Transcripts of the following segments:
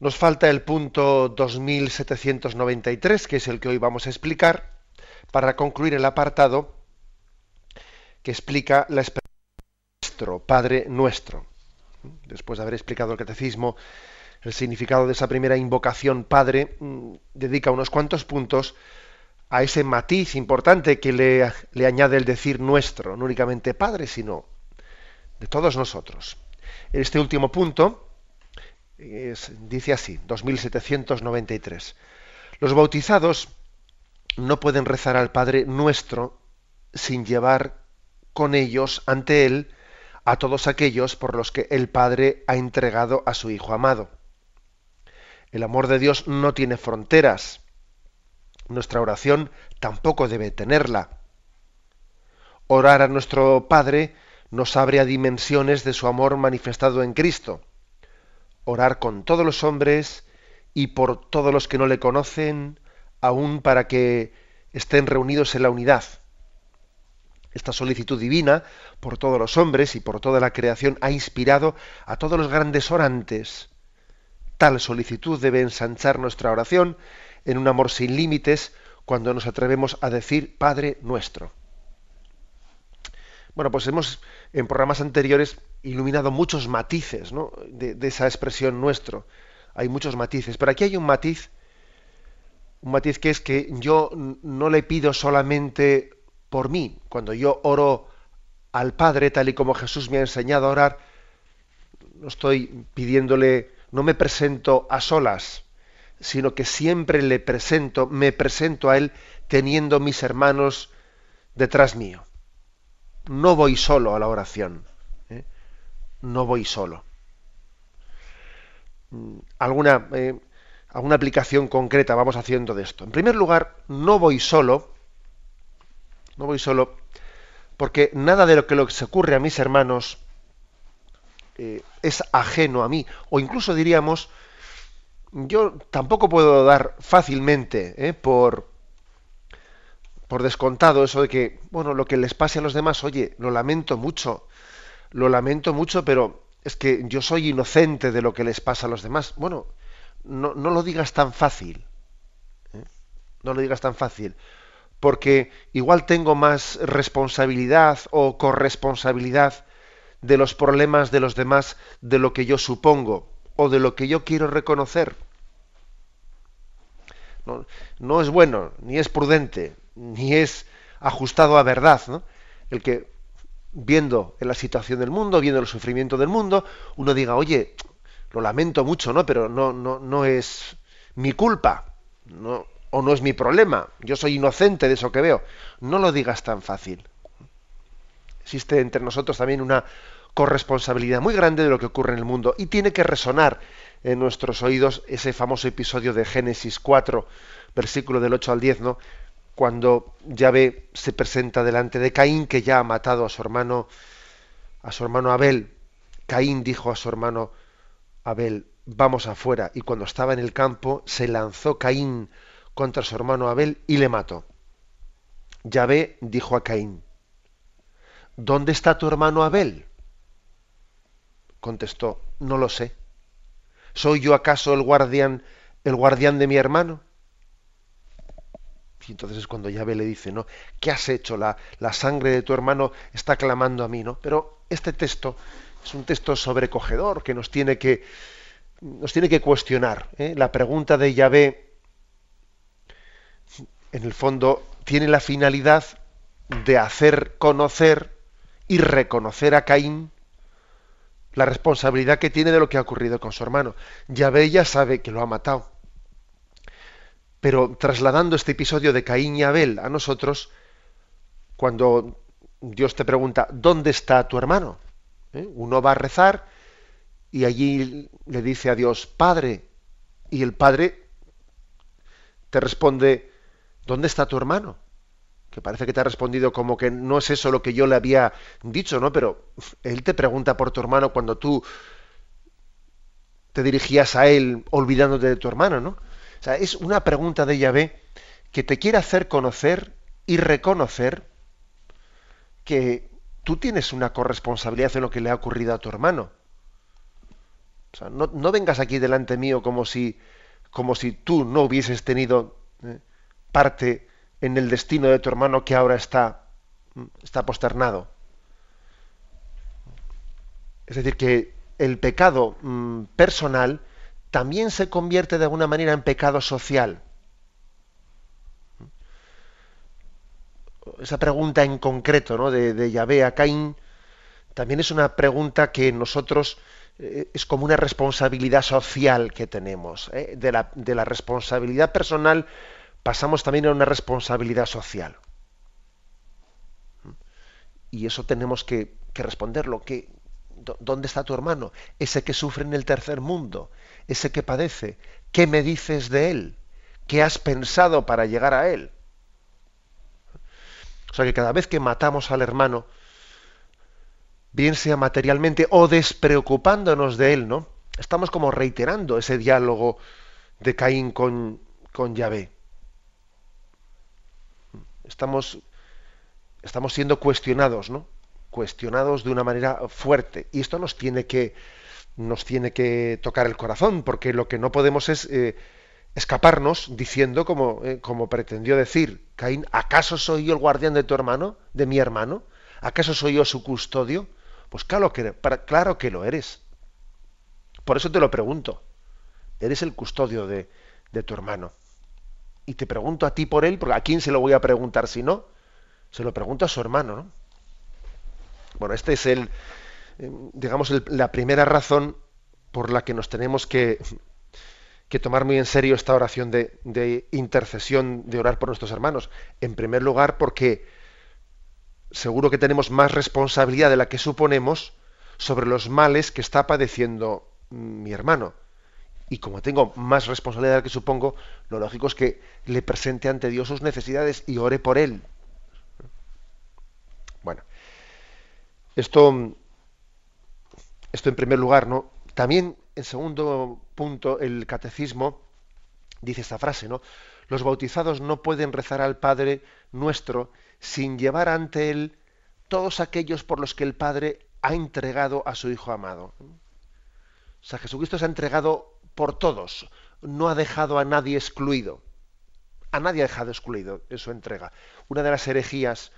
Nos falta el punto 2793, que es el que hoy vamos a explicar, para concluir el apartado que explica la expresión nuestro, Padre nuestro. Después de haber explicado el Catecismo el significado de esa primera invocación Padre, dedica unos cuantos puntos a ese matiz importante que le, le añade el decir nuestro, no únicamente Padre, sino de todos nosotros. En este último punto dice así, 2793. Los bautizados no pueden rezar al Padre nuestro sin llevar con ellos ante Él a todos aquellos por los que el Padre ha entregado a su Hijo amado. El amor de Dios no tiene fronteras. Nuestra oración tampoco debe tenerla. Orar a nuestro Padre nos abre a dimensiones de su amor manifestado en Cristo. Orar con todos los hombres y por todos los que no le conocen, aún para que estén reunidos en la unidad. Esta solicitud divina por todos los hombres y por toda la creación ha inspirado a todos los grandes orantes. Tal solicitud debe ensanchar nuestra oración en un amor sin límites cuando nos atrevemos a decir Padre nuestro. Bueno, pues hemos en programas anteriores iluminado muchos matices de, de, esa expresión nuestro. Hay muchos matices, pero aquí hay un matiz, un matiz que es que yo no le pido solamente por mí. Cuando yo oro al Padre, tal y como Jesús me ha enseñado a orar, no estoy pidiéndole, no me presento a solas, sino que siempre le presento, me presento a Él teniendo mis hermanos detrás mío no voy solo a la oración. ¿eh? No voy solo. Mm, ¿Alguna, eh, alguna aplicación concreta vamos haciendo de esto? En primer lugar, no voy solo. No voy solo porque nada de lo que, se ocurre a mis hermanos eh, es ajeno a mí. O incluso diríamos, yo tampoco puedo dar fácilmente por, por descontado eso de que, bueno, lo que les pase a los demás, oye, lo lamento mucho, lo lamento mucho, pero es que yo soy inocente de lo que les pasa a los demás. Bueno, no, no lo digas tan fácil, ¿eh? no lo digas tan fácil, porque igual tengo más responsabilidad o corresponsabilidad de los problemas de los demás de lo que yo supongo o de lo que yo quiero reconocer. No, no es bueno ni es prudente ni es ajustado a verdad, ¿no? El que viendo en la situación del mundo, viendo el sufrimiento del mundo, uno diga, oye, lo lamento mucho, ¿no? Pero no, no, no es mi culpa, no, o no es mi problema, yo soy inocente de eso que veo. No lo digas tan fácil. Existe entre nosotros también una corresponsabilidad muy grande de lo que ocurre en el mundo y tiene que resonar en nuestros oídos ese famoso episodio de Génesis 4, versículo del 8 al 10, ¿no? Cuando Yahvé se presenta delante de Caín, que ya ha matado a su hermano, a su hermano Abel. Caín dijo a su hermano Abel, vamos afuera. Y cuando estaba en el campo, se lanzó Caín contra su hermano Abel y le mató. Yahvé dijo a Caín, ¿dónde está tu hermano Abel? Contestó, no lo sé. ¿Soy yo acaso el guardián, el guardián de mi hermano? Y entonces es cuando Yahvé le dice, ¿no? ¿Qué has hecho? La, la sangre de tu hermano está clamando a mí, ¿no? Pero este texto es un texto sobrecogedor que nos tiene que, nos tiene que cuestionar. ¿eh? La pregunta de Yahvé, en el fondo, tiene la finalidad de hacer conocer y reconocer a Caín la responsabilidad que tiene de lo que ha ocurrido con su hermano. Yahvé ya sabe que lo ha matado pero trasladando este episodio de Caín y Abel a nosotros, cuando Dios te pregunta, ¿dónde está tu hermano? ¿Eh? Uno va a rezar y allí le dice a Dios, Padre, y el Padre te responde, ¿dónde está tu hermano? Que parece que te ha respondido como que no es eso lo que yo le había dicho, ¿no? Pero él te pregunta por tu hermano cuando tú te dirigías a él olvidándote de tu hermano, ¿no? O sea, es una pregunta de Yahvé que te quiere hacer conocer y reconocer que tú tienes una corresponsabilidad en lo que le ha ocurrido a tu hermano. O sea, no, no vengas aquí delante mío como si, como si tú no hubieses tenido eh, parte en el destino de tu hermano que ahora está, mm, está posternado. Es decir, que el pecado mm, personal también se convierte de alguna manera en pecado social. Esa pregunta en concreto ¿no? de, de Yahvé a Caín también es una pregunta que nosotros eh, es como una responsabilidad social que tenemos. ¿eh? De, la, de, la, responsabilidad personal pasamos también a una responsabilidad social. Y eso tenemos que, que responderlo. Que, ¿Dónde está tu hermano? Ese que sufre en el tercer mundo, ese que padece. ¿Qué me dices de él? ¿Qué has pensado para llegar a él? O sea que cada vez que matamos al hermano, bien sea materialmente o despreocupándonos de él, ¿no? Estamos como reiterando ese diálogo de Caín con, con Yahvé. Estamos, estamos siendo cuestionados, ¿no? Cuestionados de una manera fuerte. Y esto nos tiene que, nos tiene que tocar el corazón, porque lo que no podemos es eh, escaparnos diciendo, como, eh, como pretendió decir Caín, ¿acaso soy yo el guardián de tu hermano, de mi hermano? ¿Acaso soy yo su custodio? Pues claro que, claro que lo eres. Por eso te lo pregunto. Eres el custodio de, de tu hermano. Y te pregunto a ti por él, porque a quién se lo voy a preguntar si no. Se lo pregunto a su hermano, ¿no? Bueno, este es el, eh, digamos, la primera razón por la que nos tenemos que, que tomar muy en serio esta oración de, de, intercesión, de orar por nuestros hermanos. En primer lugar, porque seguro que tenemos más responsabilidad de la que suponemos sobre los males que está padeciendo mi hermano. Y como tengo más responsabilidad de la que supongo, lo lógico es que le presente ante Dios sus necesidades y ore por él. Esto, esto en primer lugar, ¿no? También, en segundo punto, el catecismo dice esta frase, ¿no? Los bautizados no pueden rezar al Padre nuestro sin llevar ante él todos aquellos por los que el Padre ha entregado a su Hijo amado. O sea, Jesucristo se ha entregado por todos, no ha dejado a nadie excluido. A nadie ha dejado excluido en su entrega. Una de las herejías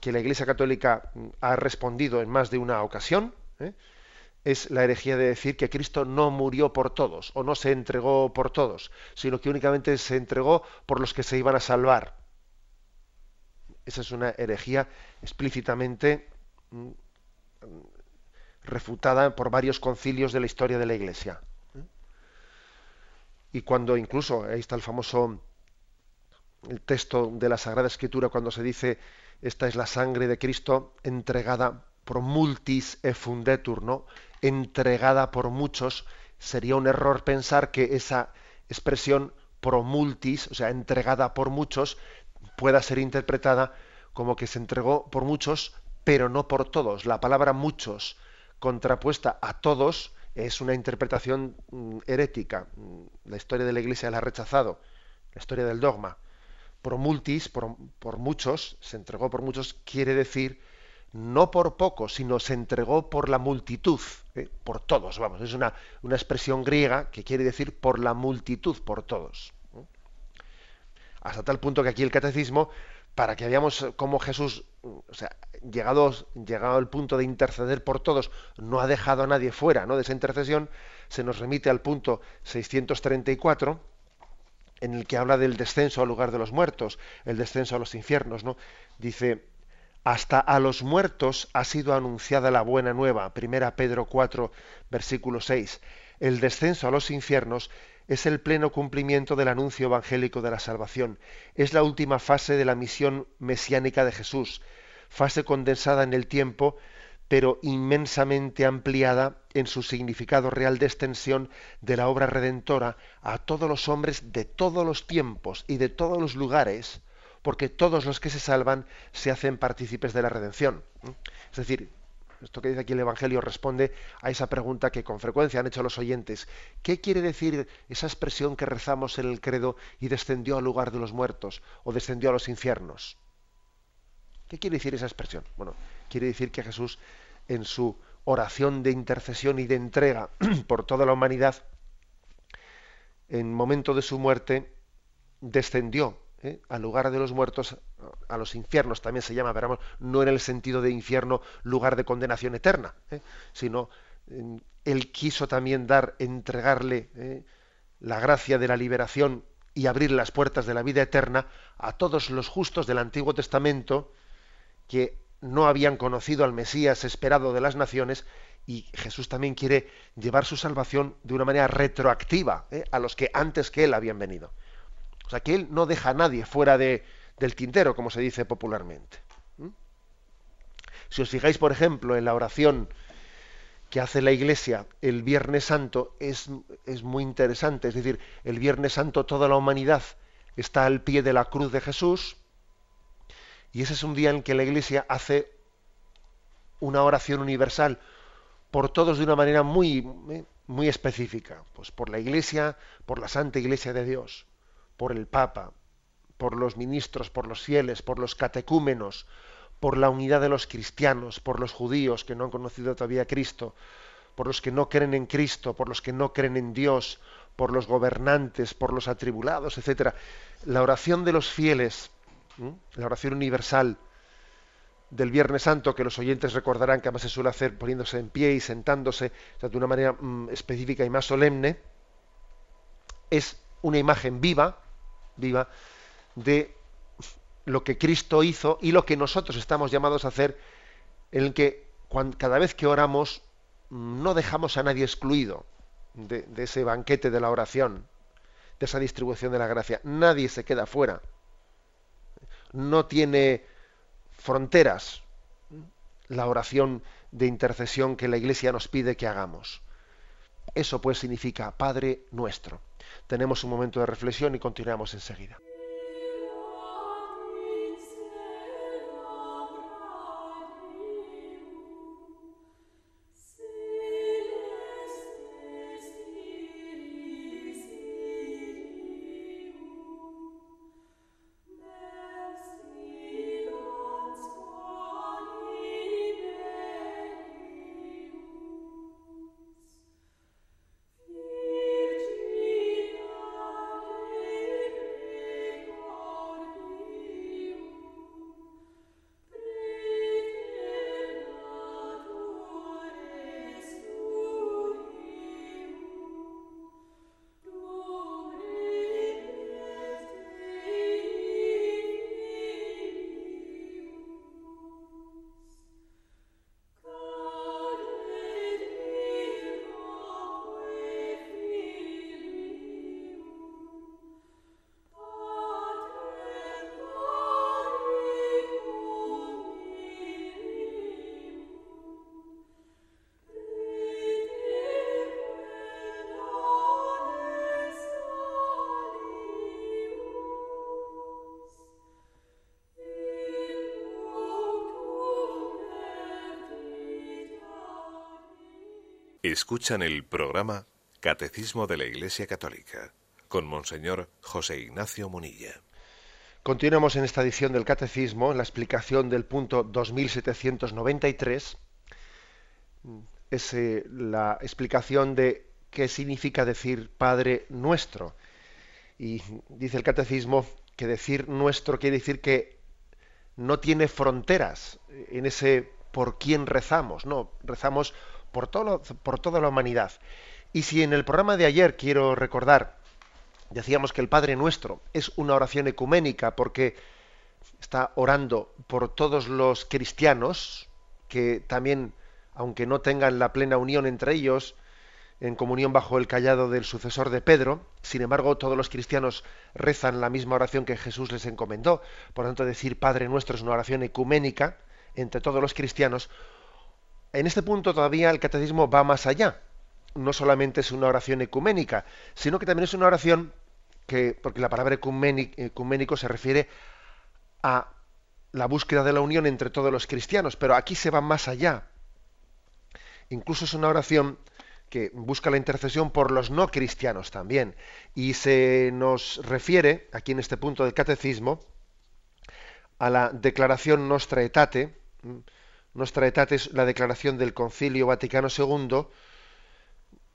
que la Iglesia Católica ha respondido en más de una ocasión ¿eh? es la herejía de decir que Cristo no murió por todos o no se entregó por todos, sino que únicamente se entregó por los que se iban a salvar. Esa es una herejía explícitamente mm, refutada por varios concilios de la historia de la Iglesia. Y cuando incluso, ahí está el famoso el texto de la Sagrada Escritura, cuando se dice, esta es la sangre de Cristo entregada por multis e fundetur, ¿no? Entregada por muchos, sería un error pensar que esa expresión pro multis, o sea, entregada por muchos, pueda ser interpretada como que se entregó por muchos, pero no por todos. La palabra muchos contrapuesta a todos es una interpretación mm, herética. Mm, la historia de la Iglesia la ha rechazado, la historia del dogma. Por multis, por, muchos, se entregó por muchos, quiere decir no por pocos, sino se entregó por la multitud, ¿eh? por todos, vamos, es una, una, expresión griega que quiere decir por la multitud, por todos. Hasta tal punto que aquí el catecismo para que veamos cómo Jesús, llegado, llegado al punto de interceder por todos, no ha dejado a nadie fuera ¿no? de esa intercesión, se nos remite al punto 634, en el que habla del descenso al lugar de los muertos, el descenso a los infiernos, ¿no? Dice, hasta a los muertos ha sido anunciada la buena nueva, primera Pedro 4, versículo 6. El descenso a los infiernos es el pleno cumplimiento del anuncio evangélico de la salvación. Es la última fase de la misión mesiánica de Jesús, fase condensada en el tiempo, pero inmensamente ampliada en su significado real de extensión de la obra redentora a todos los hombres de todos los tiempos y de todos los lugares, porque todos los que se salvan se hacen partícipes de la redención. Es decir, esto que dice aquí el Evangelio responde a esa pregunta que con frecuencia han hecho los oyentes. ¿Qué quiere decir esa expresión que rezamos en el credo y descendió al lugar de los muertos o descendió a los infiernos? ¿Qué quiere decir esa expresión? Bueno, quiere decir que Jesús en su oración de intercesión y de entrega por toda la humanidad, en momento de su muerte, descendió ¿eh? al lugar de los muertos, a los infiernos también se llama, pero no en el sentido de infierno, lugar de condenación eterna, ¿eh? sino él quiso también dar, entregarle ¿eh? la gracia de la liberación y abrir las puertas de la vida eterna a todos los justos del Antiguo Testamento que no habían conocido al Mesías esperado de las naciones y Jesús también quiere llevar su salvación de una manera retroactiva a los que antes que él habían venido. O sea, que Él no deja a nadie fuera de, del tintero, como se dice popularmente. Si os fijáis, por ejemplo, en la oración que hace la Iglesia el Viernes Santo, es, es muy interesante. Es decir, el Viernes Santo toda la humanidad está al pie de la cruz de Jesús, y ese es un día en que la Iglesia hace una oración universal por todos de una manera muy, muy específica. Pues por la Iglesia, por la Santa Iglesia de Dios por el Papa, por los ministros, por los fieles, por los catecúmenos, por la unidad de los cristianos, por los judíos que no han conocido todavía a Cristo, por los que no creen en Cristo, por los que no creen en Dios, por los gobernantes, por los atribulados, etcétera. La oración de los fieles, la oración universal del Viernes Santo, que los oyentes recordarán que además se suele hacer poniéndose en pie y sentándose de una manera mm, específica y más solemne, es una imagen viva viva de lo que Cristo hizo y lo que nosotros estamos llamados a hacer, en el que cada vez que oramos no dejamos a nadie excluido de, de ese banquete de la oración, de esa distribución de la gracia. Nadie se queda fuera. No tiene fronteras la oración de intercesión que la Iglesia nos pide que hagamos. Eso pues significa Padre nuestro. Tenemos un momento de reflexión y continuamos enseguida. Escuchan el programa Catecismo de la Iglesia Católica con Monseñor José Ignacio Munilla. Continuamos en esta edición del Catecismo, en la explicación del punto 2793. Es eh, la explicación de qué significa decir Padre nuestro. Y dice el Catecismo que decir nuestro quiere decir que no tiene fronteras en ese por quién rezamos, no, rezamos por, todo, por toda la humanidad. Y si en el programa de ayer quiero recordar, decíamos que el Padre Nuestro es una oración ecuménica porque está orando por todos los cristianos que también, aunque no tengan la plena unión entre ellos, en comunión bajo el callado del sucesor de Pedro, sin embargo todos los cristianos rezan la misma oración que Jesús les encomendó. Por tanto, decir Padre nuestro es una oración ecuménica entre todos los cristianos, en este punto todavía el catecismo va más allá. No solamente es una oración ecuménica, sino que también es una oración que, porque la palabra ecuménico se refiere a la búsqueda de la unión entre todos los cristianos, pero aquí se va más allá. Incluso es una oración que busca la intercesión por los no cristianos también. Y se nos refiere, aquí en este punto del catecismo, a la declaración Nostra Aetate. Nostra Aetate es la declaración del Concilio Vaticano II,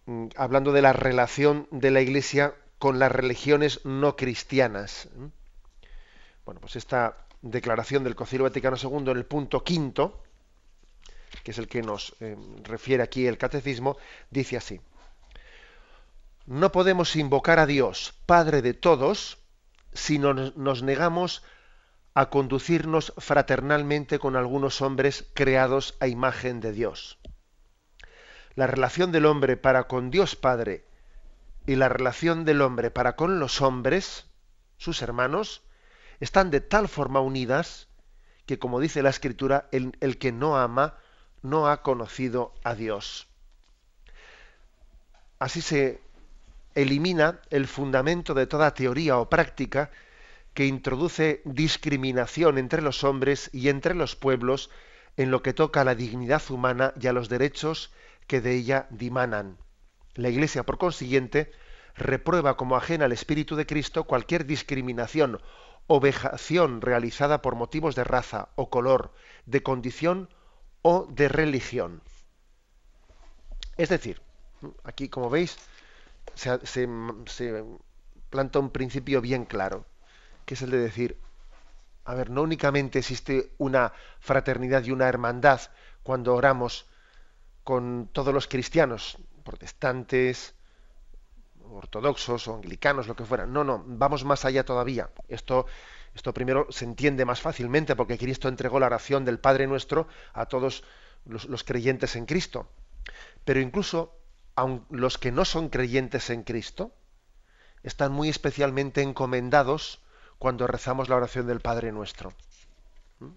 mm, hablando de la relación de la Iglesia con las religiones no cristianas. Bueno, pues esta declaración del Concilio Vaticano II en el punto quinto, que es el que nos eh, refiere aquí el catecismo, dice así. No podemos invocar a Dios, Padre de todos, si nos negamos a conducirnos fraternalmente con algunos hombres creados a imagen de Dios. La relación del hombre para con Dios Padre y la relación del hombre para con los hombres, sus hermanos, están de tal forma unidas que, como dice la Escritura, el, que no ama no ha conocido a Dios. Así se elimina el fundamento de toda teoría o práctica que introduce discriminación entre los hombres y entre los pueblos en lo que toca a la dignidad humana y a los derechos que de ella dimanan. La Iglesia, por consiguiente, reprueba como ajena al Espíritu de Cristo cualquier discriminación o vejación realizada por motivos de raza o color, de condición o de religión. Es decir, aquí como veis se, se planta un principio bien claro, que es el de decir, a ver, no únicamente existe una fraternidad y una hermandad cuando oramos con todos los cristianos, protestantes, ortodoxos o anglicanos, lo que fuera. No, no, vamos más allá todavía. Esto esto primero se entiende más fácilmente porque Cristo entregó la oración del Padre nuestro a todos los, creyentes en Cristo. Pero incluso aun los que no son creyentes en Cristo están muy especialmente encomendados cuando rezamos la oración del Padre nuestro. ¿Mm?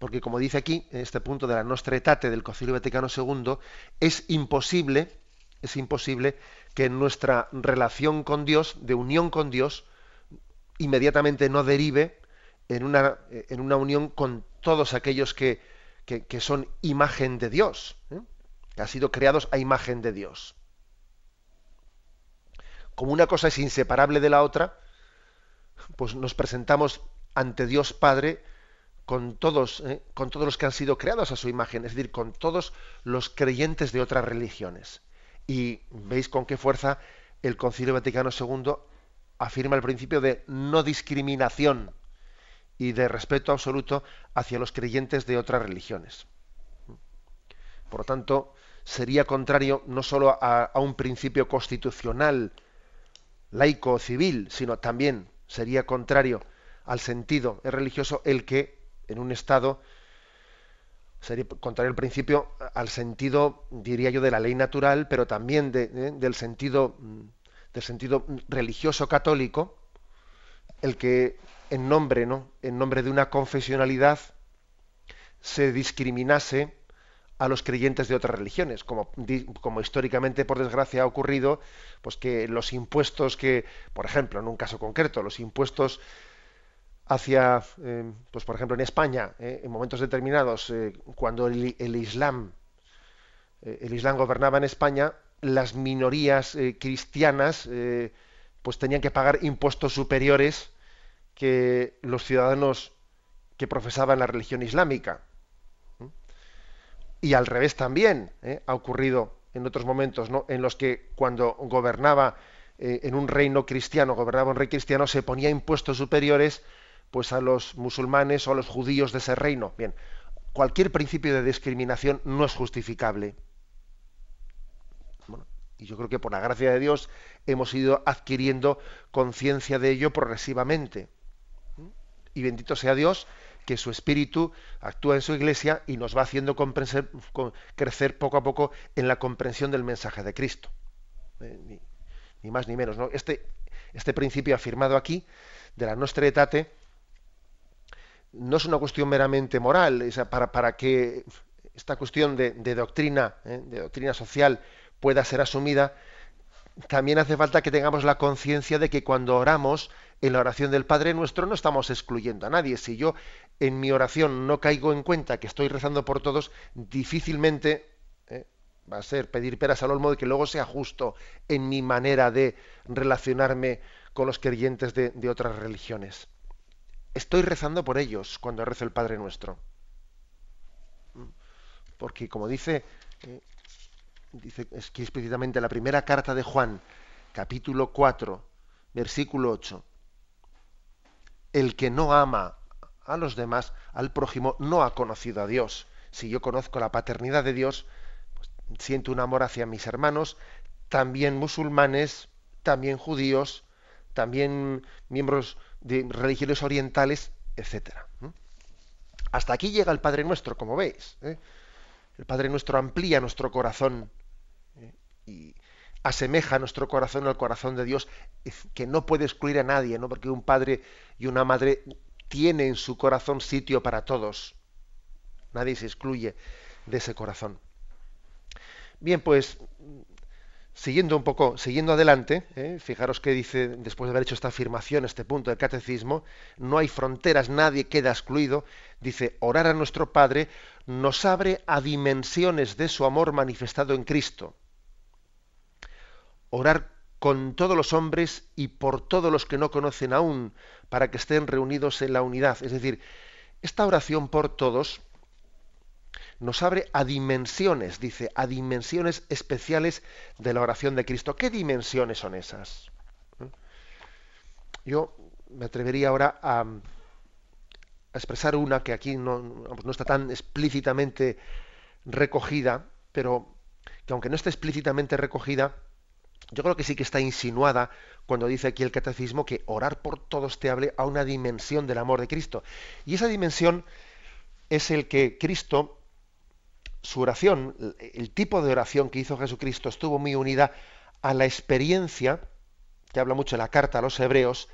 Porque como dice aquí, en este punto de la Nostra Aetate del Concilio Vaticano II, es imposible, es imposible que en nuestra relación con Dios, de unión con Dios, inmediatamente no derive en una, en una unión con todos aquellos que, que, son imagen de Dios, ¿eh? que han sido creados a imagen de Dios. Como una cosa es inseparable de la otra, pues nos presentamos ante Dios Padre con todos, ¿eh? con todos los que han sido creados a su imagen, es decir, con todos los creyentes de otras religiones. Y veis con qué fuerza el Concilio Vaticano II afirma el principio de no discriminación y de respeto absoluto hacia los creyentes de otras religiones. Por lo tanto, sería contrario no solo a, un principio constitucional, laico o civil, sino también sería contrario al sentido religioso el que en un Estado sería contrario al principio al sentido, diría yo, de la ley natural, pero también de, ¿eh? del sentido mm, del sentido religioso católico, el que en nombre, ¿no? en nombre de una confesionalidad se discriminase a los creyentes de otras religiones, como, como, históricamente, por desgracia, ha ocurrido, pues que los impuestos que, por ejemplo, en un caso concreto, los impuestos hacia, eh, pues por ejemplo, en España, eh, en momentos determinados, eh, cuando el, el Islam, el Islam gobernaba en España, las minorías cristianas pues tenían que pagar impuestos superiores que los ciudadanos que profesaban la religión islámica. Y al revés también ¿eh? ha ocurrido en otros momentos, ¿no? en los que cuando gobernaba en un reino cristiano, gobernaba un rey cristiano, se ponía impuestos superiores pues a los musulmanes o a los judíos de ese reino. Bien, cualquier principio de discriminación no es justificable. Y yo creo que por la gracia de Dios hemos ido adquiriendo conciencia de ello progresivamente. Y bendito sea Dios que su espíritu actúa en su iglesia y nos va haciendo crecer poco a poco en la comprensión del mensaje de Cristo. Eh, ni, más ni menos. ¿no? Este, este principio afirmado aquí de la nostra etate no es una cuestión meramente moral, para, para que esta cuestión de, doctrina, ¿eh? de doctrina social, pueda ser asumida, también hace falta que tengamos la conciencia de que cuando oramos en la oración del Padre Nuestro no estamos excluyendo a nadie. Si yo en mi oración no caigo en cuenta que estoy rezando por todos, difícilmente ¿eh? va a ser pedir peras al olmo de que luego sea justo en mi manera de relacionarme con los creyentes de, otras religiones. Estoy rezando por ellos cuando rezo el Padre Nuestro. Porque como dice, eh, dice es explícitamente la primera carta de Juan, capítulo 4, versículo 8, el que no ama a los demás, al prójimo, no ha conocido a Dios. Si yo conozco la paternidad de Dios, pues, siento un amor hacia mis hermanos, también musulmanes, también judíos, también miembros de religiones orientales, etcétera. Hasta aquí llega el Padre Nuestro, como veis. ¿eh? El Padre Nuestro amplía nuestro corazón ¿eh? y asemeja nuestro corazón al corazón de Dios, que no puede excluir a nadie, ¿no? porque un padre y una madre tienen en su corazón sitio para todos. Nadie se excluye de ese corazón. Bien, pues siguiendo un poco, siguiendo adelante, ¿eh? fijaros que dice, después de haber hecho esta afirmación, este punto del catecismo, no hay fronteras, nadie queda excluido, dice, orar a nuestro Padre nos abre a dimensiones de su amor manifestado en Cristo. Orar con todos los hombres y por todos los que no conocen aún, para que estén reunidos en la unidad. Es decir, esta oración por todos nos abre a dimensiones, dice, a dimensiones especiales de la oración de Cristo. ¿Qué dimensiones son esas? ¿Eh? Yo me atrevería ahora a, expresar una que aquí no, no, está tan explícitamente recogida, pero que aunque no esté explícitamente recogida, yo creo que sí que está insinuada cuando dice aquí el catecismo que orar por todos te hable a una dimensión del amor de Cristo. Y esa dimensión es el que Cristo su oración, el tipo de oración que hizo Jesucristo estuvo muy unida a la experiencia, que habla mucho en la carta a los hebreos,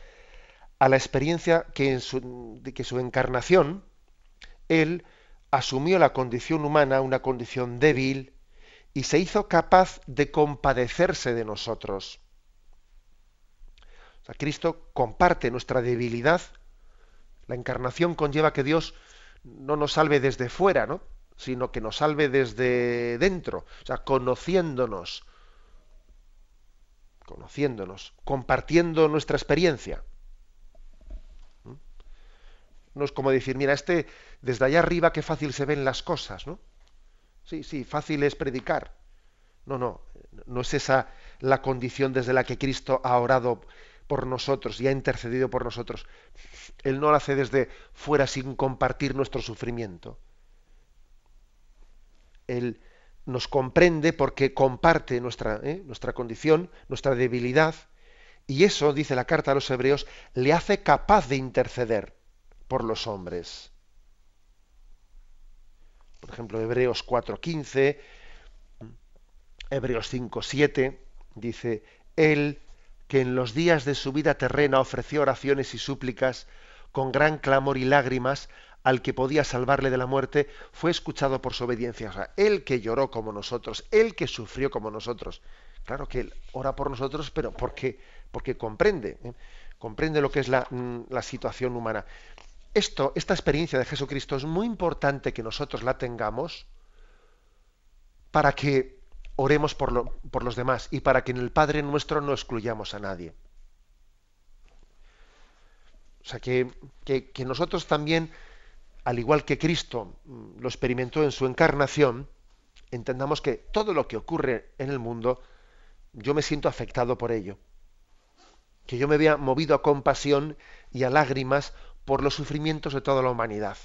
a la experiencia que en su, de que su encarnación, él asumió la condición humana, una condición débil, y se hizo capaz de compadecerse de nosotros. O sea, Cristo comparte nuestra debilidad. La encarnación conlleva que Dios no nos salve desde fuera, ¿no? sino que nos salve desde dentro, o sea, conociéndonos, conociéndonos, compartiendo nuestra experiencia. ¿Mm? No es como decir, mira, este, desde allá arriba qué fácil se ven las cosas, ¿no? Sí, sí, fácil es predicar. No, no, no es esa la condición desde la que Cristo ha orado por nosotros y ha intercedido por nosotros. Él no lo hace desde fuera sin compartir nuestro sufrimiento. Él nos comprende porque comparte nuestra, ¿eh? nuestra condición, nuestra debilidad, y eso, dice la carta a los hebreos, le hace capaz de interceder por los hombres. Por ejemplo, Hebreos 4.15, Hebreos 5.7, dice, Él que en los días de su vida terrena ofreció oraciones y súplicas con gran clamor y lágrimas al que podía salvarle de la muerte, fue escuchado por su obediencia. O él que lloró como nosotros, él que sufrió como nosotros. Claro que él ora por nosotros, pero porque, porque comprende, ¿eh? comprende lo que es la, mm, la, situación humana. Esta experiencia de Jesucristo es muy importante que nosotros la tengamos para que oremos por los demás y para que en el Padre nuestro no excluyamos a nadie. O sea, que, que, que nosotros también al igual que Cristo mm, lo experimentó en su encarnación, entendamos que todo lo que ocurre en el mundo, yo me siento afectado por ello. Que yo me vea movido a compasión y a lágrimas por los sufrimientos de toda la humanidad.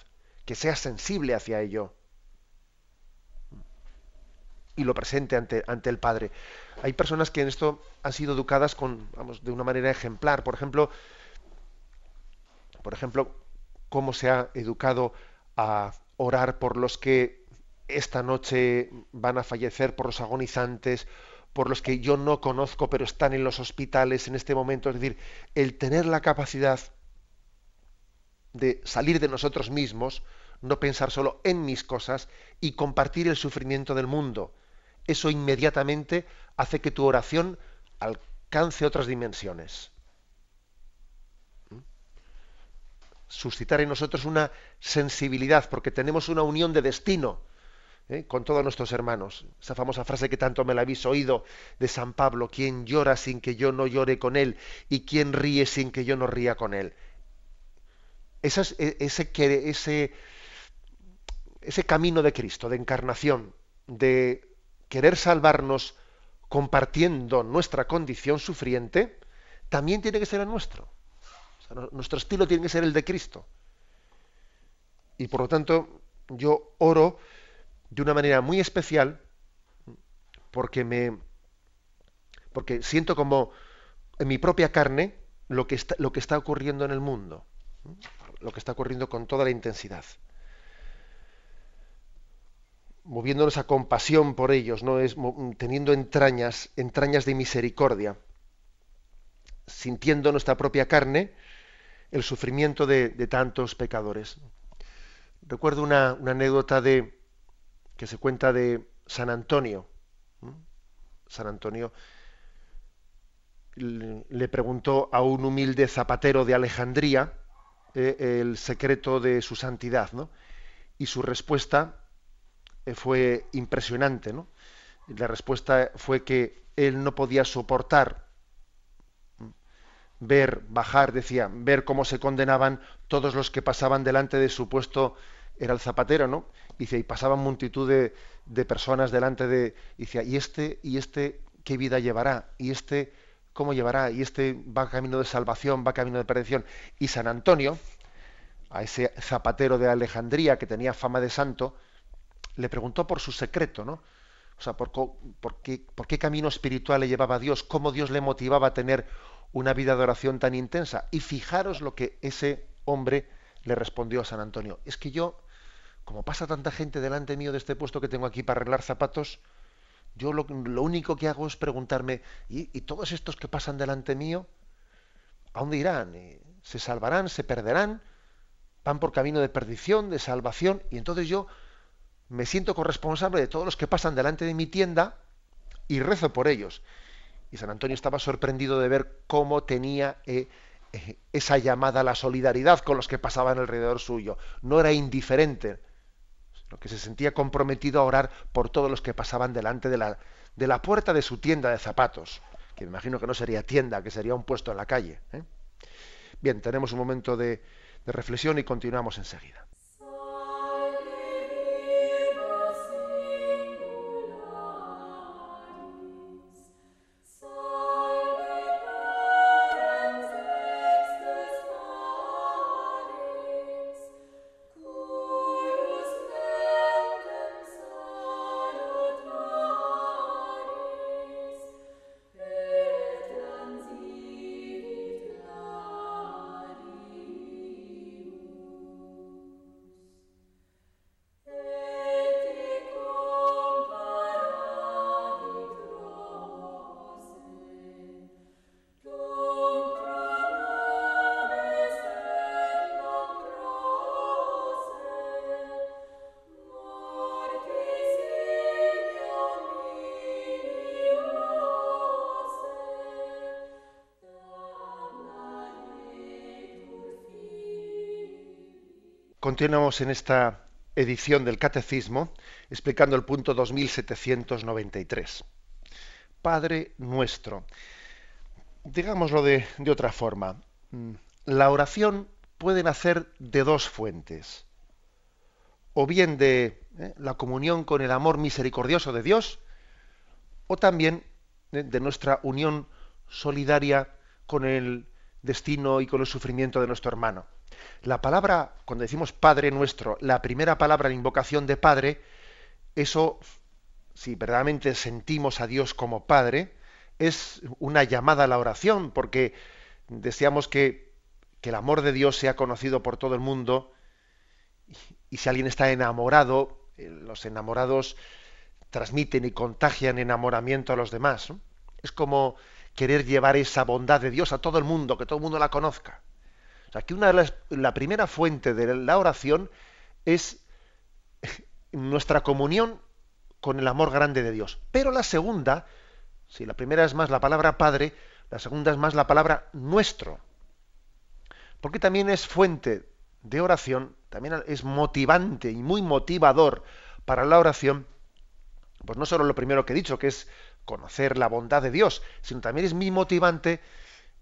Que sea sensible hacia ello. Y lo presente ante, ante el Padre. Hay personas que en esto han sido educadas con, vamos, de una manera ejemplar. Por ejemplo, por ejemplo, cómo se ha educado a orar por los que esta noche van a fallecer, por los agonizantes, por los que yo no conozco pero están en los hospitales en este momento. Es decir, el tener la capacidad de salir de nosotros mismos, no pensar solo en mis cosas y compartir el sufrimiento del mundo. Eso inmediatamente hace que tu oración alcance otras dimensiones. ¿Mm? Suscitar en nosotros una sensibilidad, porque tenemos una unión de destino ¿eh? con todos nuestros hermanos. Esa famosa frase que tanto me la habéis oído de San Pablo, quien llora sin que yo no llore con él y quien ríe sin que yo no ría con él. Ese, ese, ese, ese camino de Cristo, de encarnación, de querer salvarnos compartiendo nuestra condición sufriente, también tiene que ser el nuestro. nuestro estilo tiene que ser el de Cristo. Y por lo tanto, yo oro de una manera muy especial porque me porque siento como en mi propia carne lo que está, lo que está ocurriendo en el mundo, lo que está ocurriendo con toda la intensidad. Moviéndonos a compasión por ellos, no es teniendo entrañas, entrañas de misericordia, sintiendo nuestra propia carne el sufrimiento de, tantos pecadores. Recuerdo una anécdota de, que se cuenta de San Antonio. San Antonio le preguntó a un humilde zapatero de Alejandría eh, el secreto de su santidad, ¿no? Y su respuesta eh, fue impresionante, ¿no? La respuesta fue que él no podía soportar ver, bajar, decía, ver cómo se condenaban todos los que pasaban delante de su puesto, era el zapatero, ¿no? Dice, y pasaban multitud de, personas delante de. Y decía, ¿y este, y este qué vida llevará? ¿Y este cómo llevará? ¿Y este va camino de salvación, va camino de perdición? Y San Antonio, a ese zapatero de Alejandría que tenía fama de santo, le preguntó por su secreto, ¿no? O sea, por, qué, camino espiritual le llevaba Dios, cómo Dios le motivaba a tener una vida de oración tan intensa. Y fijaros lo que ese hombre le respondió a San Antonio. Es que yo como pasa tanta gente delante mío de este puesto que tengo aquí para arreglar zapatos, yo lo, único que hago es preguntarme, ¿y, todos estos que pasan delante mío, a dónde irán? ¿Se salvarán? ¿Se perderán? ¿Van por camino de perdición, de salvación? Y entonces yo me siento corresponsable de todos los que pasan delante de mi tienda y rezo por ellos. Y San Antonio estaba sorprendido de ver cómo tenía eh, eh, esa llamada a la solidaridad con los que pasaban alrededor suyo. No era indiferente que se sentía comprometido a orar por todos los que pasaban delante de la, de la puerta de su tienda de zapatos, que me imagino que no sería tienda, que sería un puesto en la calle. ¿eh? Bien, tenemos un momento de reflexión y continuamos enseguida. Continuamos en esta edición del Catecismo explicando el punto 2793. Padre nuestro. Digámoslo de, otra forma. Mm, la oración puede nacer de dos fuentes. O bien de eh, la comunión con el amor misericordioso de Dios, o también de nuestra unión solidaria con el destino y con el sufrimiento de nuestro hermano. La palabra, cuando decimos Padre nuestro, la primera palabra, la invocación de Padre, eso, si verdaderamente sentimos a Dios como Padre, es una llamada a la oración, porque deseamos que, que el amor de Dios sea conocido por todo el mundo, y, si alguien está enamorado, eh, los enamorados transmiten y contagian enamoramiento a los demás. Es como querer llevar esa bondad de Dios a todo el mundo, que todo el mundo la conozca. O sea, que una de las, la primera fuente de la oración es nuestra comunión con el amor grande de Dios. Pero la segunda, si la primera es más la palabra Padre, la segunda es más la palabra nuestro. Porque también es fuente de oración, también es motivante y muy motivador para la oración, pues no solo lo primero que he dicho, que es conocer la bondad de Dios, sino también es muy motivante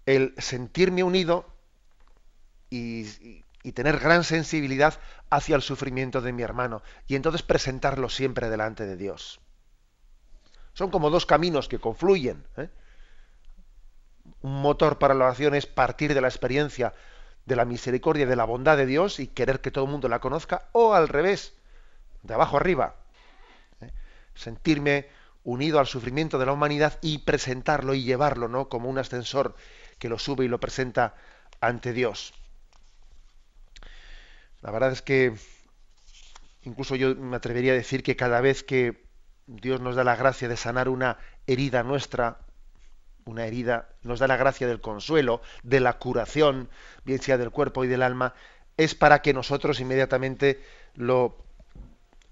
el sentirme unido y, tener gran sensibilidad hacia el sufrimiento de mi hermano y entonces presentarlo siempre delante de Dios. Son como dos caminos que confluyen. ¿eh? Un motor para la oración es partir de la experiencia de la misericordia de la bondad de Dios y querer que todo el mundo la conozca, o al revés, de abajo arriba. ¿eh? Sentirme unido al sufrimiento de la humanidad y presentarlo y llevarlo, ¿no? Como un ascensor que lo sube y lo presenta ante Dios. La verdad es que incluso yo me atrevería a decir que cada vez que Dios nos da la gracia de sanar una herida nuestra, una herida, nos da la gracia del consuelo, de la curación, bien sea del cuerpo y del alma, es para que nosotros inmediatamente lo,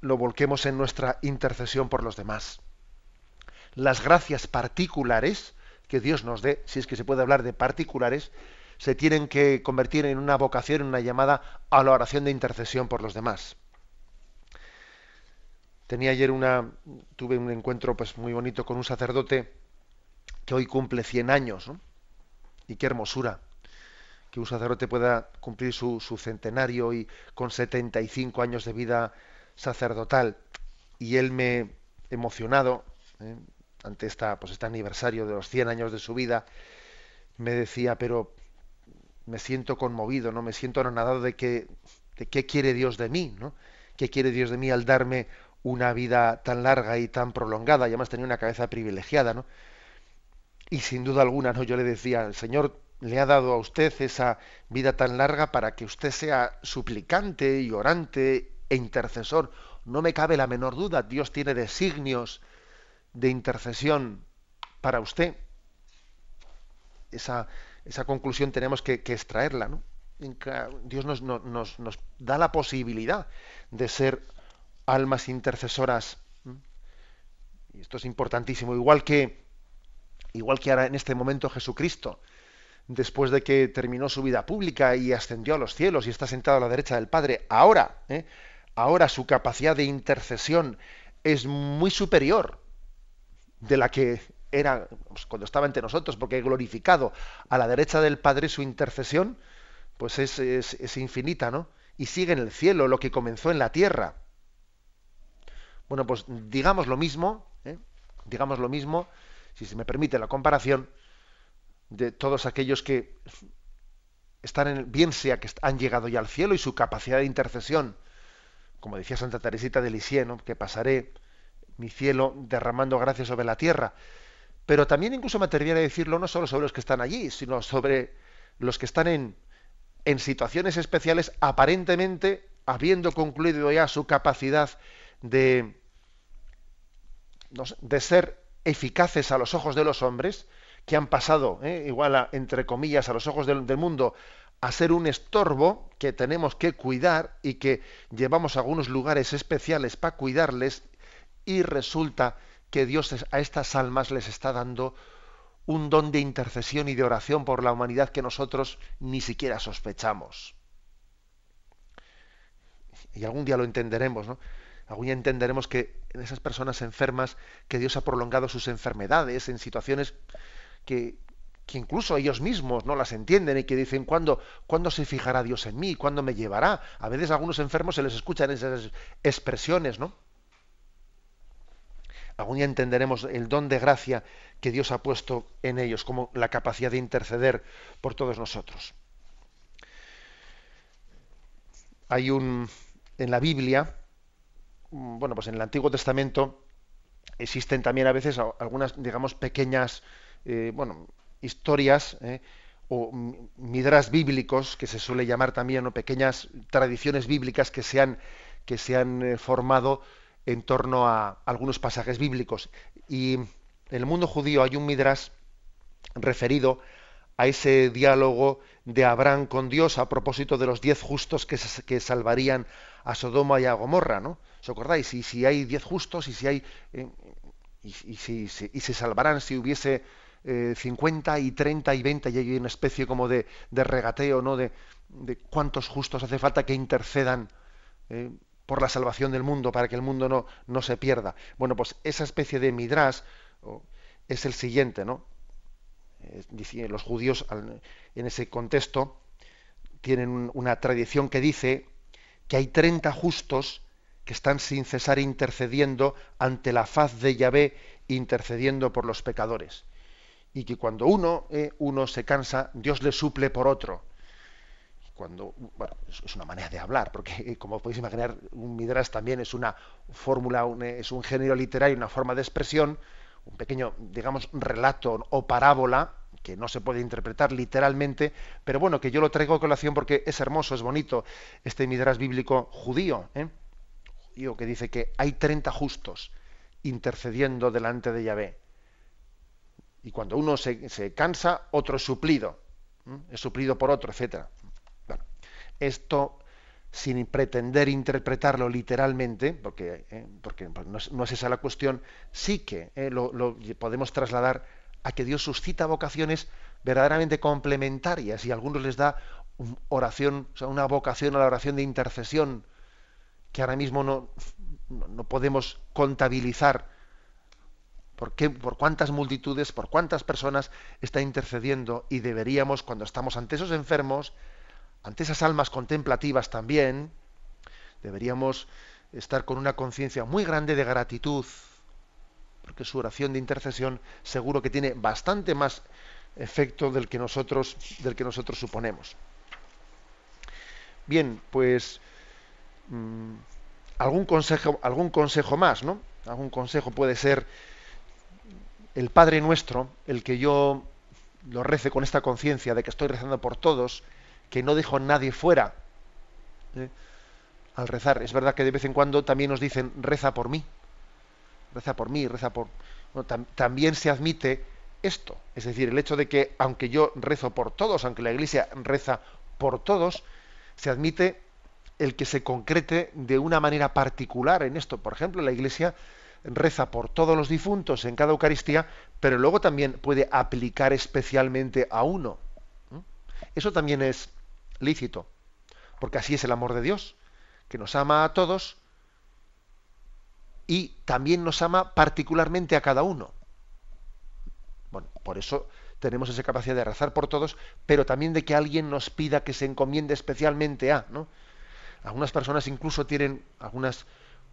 volquemos en nuestra intercesión por los demás. Las gracias particulares que Dios nos dé, si es que se puede hablar de particulares, se tienen que convertir en una vocación, en una llamada a la oración de intercesión por los demás. Tenía ayer una, tuve un encuentro pues muy bonito con un sacerdote que hoy cumple 100 años, y qué hermosura que un sacerdote pueda cumplir su, centenario y con 75 años de vida sacerdotal. Y él me emocionado ¿eh? ante esta, pues este aniversario de los 100 años de su vida, me decía, pero me siento conmovido, ¿no? Me siento anonadado de que de qué quiere Dios de mí, ¿no? ¿Qué quiere Dios de mí al darme una vida tan larga y tan prolongada? Y además tenía una cabeza privilegiada, ¿no? Y sin duda alguna, ¿no? Yo le decía, el Señor le ha dado a usted esa vida tan larga para que usted sea suplicante y orante e intercesor. No me cabe la menor duda, Dios tiene designios de intercesión para usted. Esa, esa conclusión tenemos que, extraerla. ¿no? Dios nos, da la posibilidad de ser almas intercesoras. Y esto es importantísimo. Igual que, igual que ahora en este momento Jesucristo, después de que terminó su vida pública y ascendió a los cielos y está sentado a la derecha del Padre, ahora, ¿eh? ahora su capacidad de intercesión es muy superior de la que era pues, cuando estaba entre nosotros, porque glorificado a la derecha del Padre su intercesión, pues es, es, infinita, ¿no? Y sigue en el cielo lo que comenzó en la tierra. Bueno, pues digamos lo mismo, ¿eh? digamos lo mismo, si se me permite la comparación, de todos aquellos que están en, bien sea que han llegado ya al cielo y su capacidad de intercesión, como decía Santa Teresita de Lisieux, que pasaré mi cielo derramando gracias sobre la tierra. Pero también incluso me atrevería a decirlo no solo sobre los que están allí, sino sobre los que están en, en situaciones especiales, aparentemente habiendo concluido ya su capacidad de, de ser eficaces a los ojos de los hombres, que han pasado, eh, igual entre comillas, a los ojos del, del, mundo, a ser un estorbo que tenemos que cuidar y que llevamos a algunos lugares especiales para cuidarles y resulta que Dios a estas almas les está dando un don de intercesión y de oración por la humanidad que nosotros ni siquiera sospechamos. Y algún día lo entenderemos, ¿no? Algún día entenderemos que en esas personas enfermas, que Dios ha prolongado sus enfermedades en situaciones que, que incluso ellos mismos no las entienden y que dicen, ¿cuándo, ¿cuándo se fijará Dios en mí? ¿Cuándo me llevará? A veces a algunos enfermos se les escuchan esas expresiones, ¿no? Algún día entenderemos el don de gracia que Dios ha puesto en ellos, como la capacidad de interceder por todos nosotros. Hay un en la Biblia, mm, bueno, pues en el Antiguo Testamento existen también a veces algunas, digamos, pequeñas, eh, bueno, historias eh, o midras bíblicos que se suele llamar también, o pequeñas tradiciones bíblicas que se han que se han eh, formado en torno a algunos pasajes bíblicos. Y en el mundo judío hay un midrash referido a ese diálogo de Abraham con Dios a propósito de los diez justos que, salvarían a Sodoma y a Gomorra, ¿no? ¿Os acordáis? Y si hay diez justos y si hay eh, y, si, y se salvarán si hubiese eh, 50 y 30 y 20 y hay una especie como de, de regateo, ¿no? De, de, cuántos justos hace falta que intercedan eh, por la salvación del mundo para que el mundo no, no se pierda. Bueno, pues esa especie de midras es el siguiente, ¿no? los judíos en ese contexto tienen una tradición que dice que hay 30 justos que están sin cesar intercediendo ante la faz de Yahvé, intercediendo por los pecadores. Y que cuando uno, eh, uno se cansa, Dios le suple por otro. Cuando, bueno, es una manera de hablar, porque eh, como podéis imaginar, un midras también es una fórmula, es un género literario, una forma de expresión, un pequeño, digamos, relato o parábola que no se puede interpretar literalmente, pero bueno, que yo lo traigo a colación porque es hermoso, es bonito este midras bíblico judío, ¿eh? judío que dice que hay 30 justos intercediendo delante de Yahvé. Y cuando uno se, se cansa, otro es suplido, es suplido por otro, etcétera. Esto sin pretender interpretarlo literalmente, porque, ¿eh? porque no, es, esa la cuestión, sí que ¿eh? lo, podemos trasladar a que Dios suscita vocaciones verdaderamente complementarias y a algunos les da oración, o sea, una vocación a la oración de intercesión que ahora mismo no, no podemos contabilizar. ¿Por, qué, ¿Por cuántas multitudes, por cuántas personas está intercediendo? Y deberíamos, cuando estamos ante esos enfermos, ante esas almas contemplativas también, deberíamos estar con una conciencia muy grande de gratitud, porque su oración de intercesión seguro que tiene bastante más efecto del que nosotros, del que nosotros suponemos. Bien, pues mmm, algún consejo, algún consejo más, ¿no? Algún consejo puede ser el Padre Nuestro, el que yo lo rece con esta conciencia de que estoy rezando por todos, que no dejo a nadie fuera. ¿eh? Al rezar, es verdad que de vez en cuando también nos dicen reza por mí, reza por mí, reza por... Bueno, tam también se admite esto, es decir, el hecho de que aunque yo rezo por todos, aunque la Iglesia reza por todos, se admite el que se concrete de una manera particular en esto. Por ejemplo, la Iglesia reza por todos los difuntos en cada Eucaristía, pero luego también puede aplicar especialmente a uno. Eso también es lícito, porque así es el amor de Dios, que nos ama a todos y también nos ama particularmente a cada uno. Bueno, por eso tenemos esa capacidad de rezar por todos, pero también de que alguien nos pida que se encomiende especialmente a, ¿no? Algunas personas incluso tienen algunas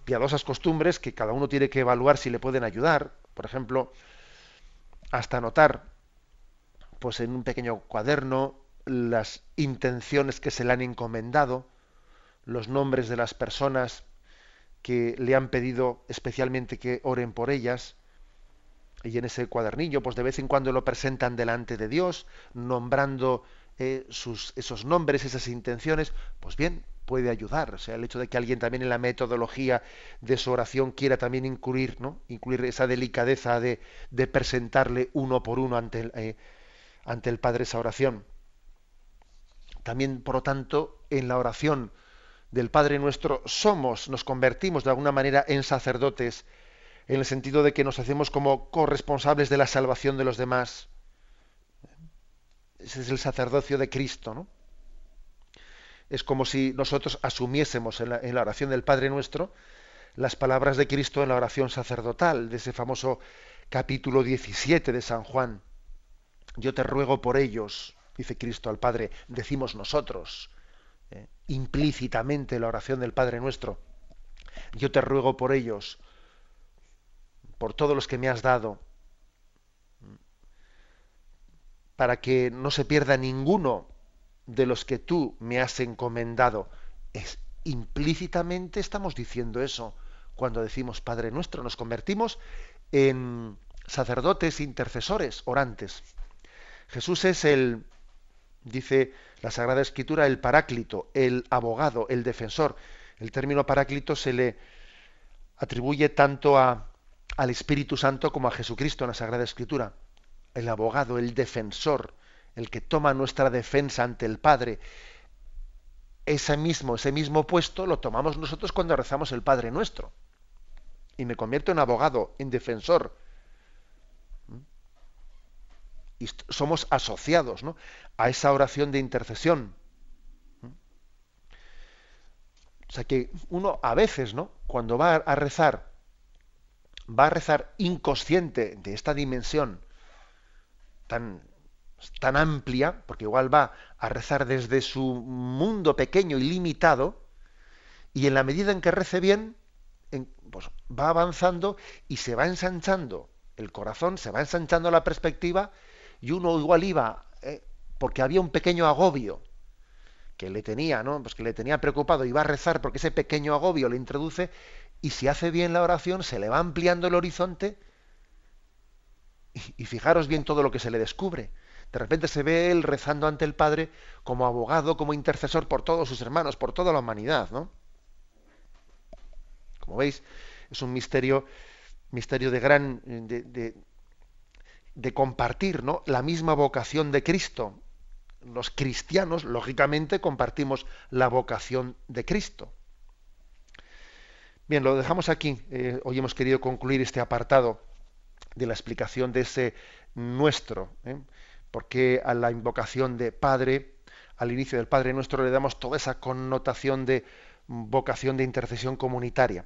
piadosas costumbres que cada uno tiene que evaluar si le pueden ayudar. Por ejemplo, hasta anotar, pues en un pequeño cuaderno, las intenciones que se le han encomendado, los nombres de las personas que le han pedido especialmente que oren por ellas. Y en ese cuadernillo, pues de vez en cuando lo presentan delante de Dios, nombrando eh, esos nombres, esas intenciones. Pues bien, puede ayudar. O sea, el hecho de que alguien también en la metodología de su oración quiera también incluir, ¿no? incluir esa delicadeza de, de presentarle uno por uno ante el, eh, ante el Padre esa oración. También, por lo tanto, en la oración del Padre nuestro somos, nos convertimos de alguna manera en sacerdotes, en el sentido de que nos hacemos como corresponsables de la salvación de los demás. Ese es el sacerdocio de Cristo, ¿no? Es como si nosotros asumiésemos en la, en la oración del Padre nuestro las palabras de Cristo en la oración sacerdotal, de ese famoso capítulo 17 de San Juan. Yo te ruego por ellos, dice Cristo al Padre, decimos nosotros, eh, implícitamente la oración del Padre nuestro. Yo te ruego por ellos, por todos los que me has dado, para que no se pierda ninguno de los que tú me has encomendado. Es implícitamente estamos diciendo eso cuando decimos Padre nuestro, nos convertimos en sacerdotes intercesores, orantes. Jesús es el dice la Sagrada Escritura, el paráclito, el abogado, el defensor. El término paráclito se le atribuye tanto a, al Espíritu Santo como a Jesucristo en la Sagrada Escritura. El abogado, el defensor, el que toma nuestra defensa ante el Padre. ese mismo, ese mismo puesto lo tomamos nosotros cuando rezamos el Padre Nuestro. Y me convierto en abogado, en defensor. Y somos asociados a esa oración de intercesión. ¿Mm? O sea que uno a veces, ¿no? Cuando va a rezar, va a rezar inconsciente de esta dimensión tan tan amplia, porque igual va a rezar desde su mundo pequeño y limitado, y en la medida en que rece bien, pues va avanzando y se va ensanchando el corazón, se va ensanchando la perspectiva, y uno igual iba, eh, porque había un pequeño agobio que le tenía, ¿no? Pues que le tenía preocupado, y va a rezar porque ese pequeño agobio le introduce, y si hace bien la oración, se le va ampliando el horizonte, y fijaros bien todo lo que se le descubre de repente se ve él rezando ante el Padre como abogado, como intercesor por todos sus hermanos, por toda la humanidad, ¿no? Como veis, es un misterio, misterio de gran, de, compartir, ¿no? La misma vocación de Cristo. Los cristianos, lógicamente, compartimos la vocación de Cristo. Bien, lo dejamos aquí. Eh, hoy hemos querido concluir este apartado de la explicación de ese nuestro. ¿eh? porque a la invocación de Padre, al inicio del Padre nuestro, le damos toda esa connotación de vocación de intercesión comunitaria.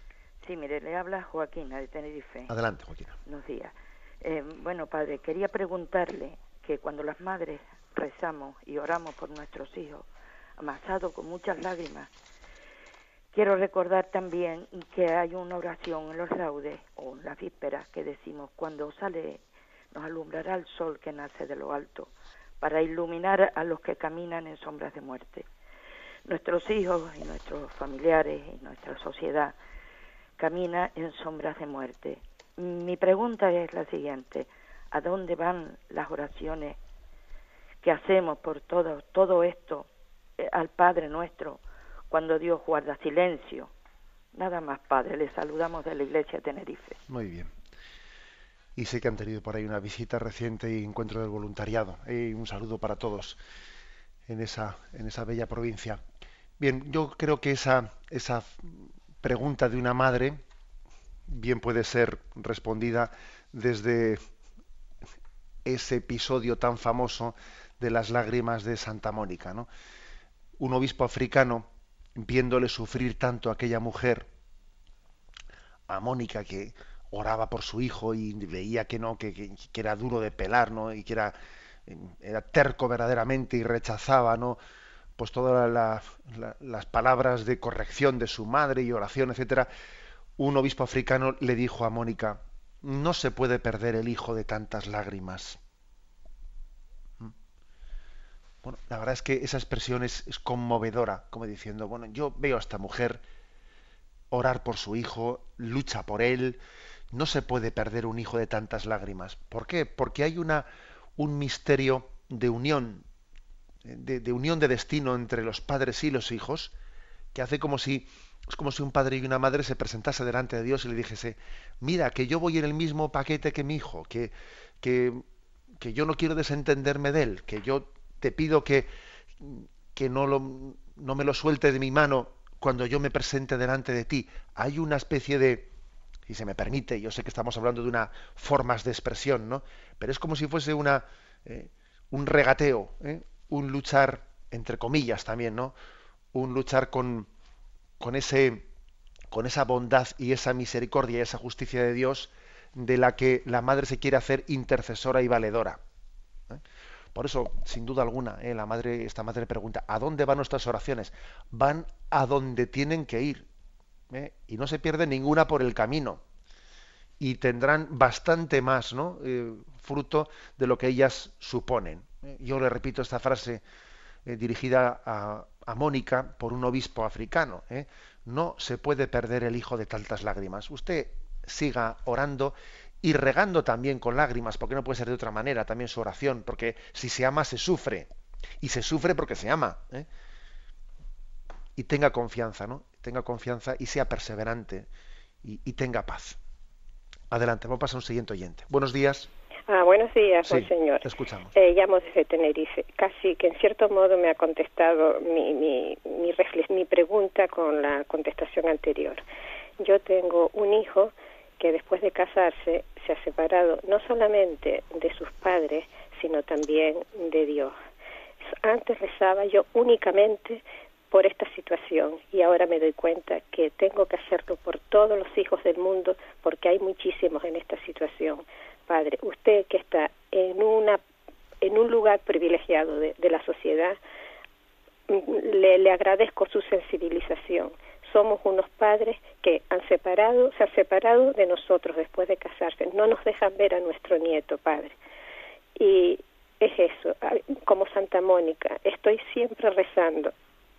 Sí, mire, le habla Joaquina de Tenerife. Adelante, Joaquina. Buenos días. Eh, bueno, padre, quería preguntarle que cuando las madres rezamos y oramos por nuestros hijos, amasados con muchas lágrimas, quiero recordar también que hay una oración en los laudes o en las vísperas que decimos cuando sale, nos alumbrará el sol que nace de lo alto para iluminar a los que caminan en sombras de muerte nuestros hijos y nuestros familiares y nuestra sociedad camina en sombras de muerte. Mi pregunta es la siguiente, ¿a dónde van las oraciones que hacemos por todo, todo esto eh, al Padre nuestro cuando Dios guarda silencio? Nada más, Padre, le saludamos de la Iglesia de Tenerife. Muy bien. Y sé que han tenido por ahí una visita reciente y encuentro del voluntariado. Y un saludo para todos en esa, en esa bella provincia. Bien, yo creo que esa, esa pregunta de una madre bien puede ser respondida desde ese episodio tan famoso de las lágrimas de Santa Mónica. ¿no? Un obispo africano, viéndole sufrir tanto a aquella mujer, a Mónica, que oraba por su hijo y veía que no, que, que, era duro de pelar, ¿no? y que era, era terco verdaderamente y rechazaba, ¿no? Pues todas las palabras de corrección de su madre y oración, etcétera, un obispo africano le dijo a Mónica, no se puede perder el hijo de tantas lágrimas. ¿Mm? Bueno, la verdad es que esa expresión es, es, conmovedora, como diciendo, bueno, yo veo a esta mujer orar por su hijo, lucha por él, no se puede perder un hijo de tantas lágrimas. ¿Por qué? Porque hay una, un misterio de unión de, unión de destino entre los padres y los hijos, que hace como si es como si un padre y una madre se presentase delante de Dios y le dijese, mira, que yo voy en el mismo paquete que mi hijo, que, que, que yo no quiero desentenderme de él, que yo te pido que, que no, lo, no me lo suelte de mi mano cuando yo me presente delante de ti. Hay una especie de, si se me permite, yo sé que estamos hablando de unas formas de expresión, ¿no? Pero es como si fuese una, eh, un regateo, ¿eh? Un luchar, entre comillas también, ¿no? Un luchar con, con, ese, con esa bondad y esa misericordia y esa justicia de Dios de la que la madre se quiere hacer intercesora y valedora. ¿eh? Por eso, sin duda alguna, ¿eh? la madre, esta madre pregunta, ¿a dónde van nuestras oraciones? Van a donde tienen que ir. ¿eh? Y no se pierde ninguna por el camino. Y tendrán bastante más fruto de lo que ellas suponen. Yo le repito esta frase dirigida a, a Mónica por un obispo africano. ¿eh? No se puede perder el hijo de tantas lágrimas. Usted siga orando y regando también con lágrimas, porque no puede ser de otra manera también su oración, porque si se ama se sufre y se sufre porque se ama. ¿eh? Y tenga confianza, ¿no? Tenga confianza y sea perseverante y, y tenga paz. Adelante, vamos a pasar a un siguiente oyente. Buenos días. Ah, buenos días, Sí, señor. te escuchamos. Eh, llamo desde Tenerife. Casi que en cierto modo me ha contestado mi, mi, mi, mi pregunta con la contestación anterior. Yo tengo un hijo que después de casarse se ha separado no solamente de sus padres, sino también de Dios. Antes rezaba yo únicamente por esta situación y ahora me doy cuenta que tengo que hacerlo por todos los hijos del mundo porque hay muchísimos en esta situación. Padre, usted que está en una en un lugar privilegiado de, la sociedad, le, le agradezco su sensibilización. Somos unos padres que han separado, se han separado de nosotros después de casarse. No nos dejan ver a nuestro nieto, padre. Y es eso, como Santa Mónica, estoy siempre rezando.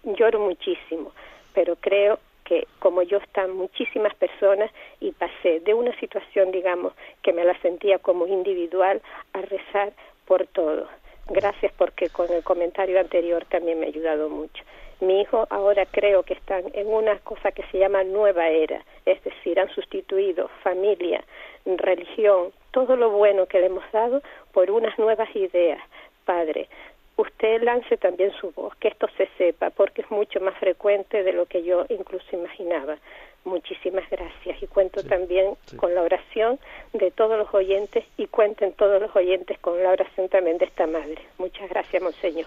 Lloro muchísimo, pero creo que como yo están muchísimas personas y pasé de una situación, digamos, que me la sentía como individual a rezar por todos. Gracias porque con el comentario anterior también me ha ayudado mucho. Mi hijo ahora creo que están en una cosa que se llama nueva era, es decir, han sustituido familia, religión, todo lo bueno que le hemos dado por unas nuevas ideas. Padre, usted lance también su voz, que esto se sepa, porque es mucho más frecuente de lo que yo incluso imaginaba. Muchísimas gracias y cuento Sí, también sí. con la oración de todos los oyentes y cuenten todos los oyentes con la oración también de esta madre. Muchas gracias, Monseñor.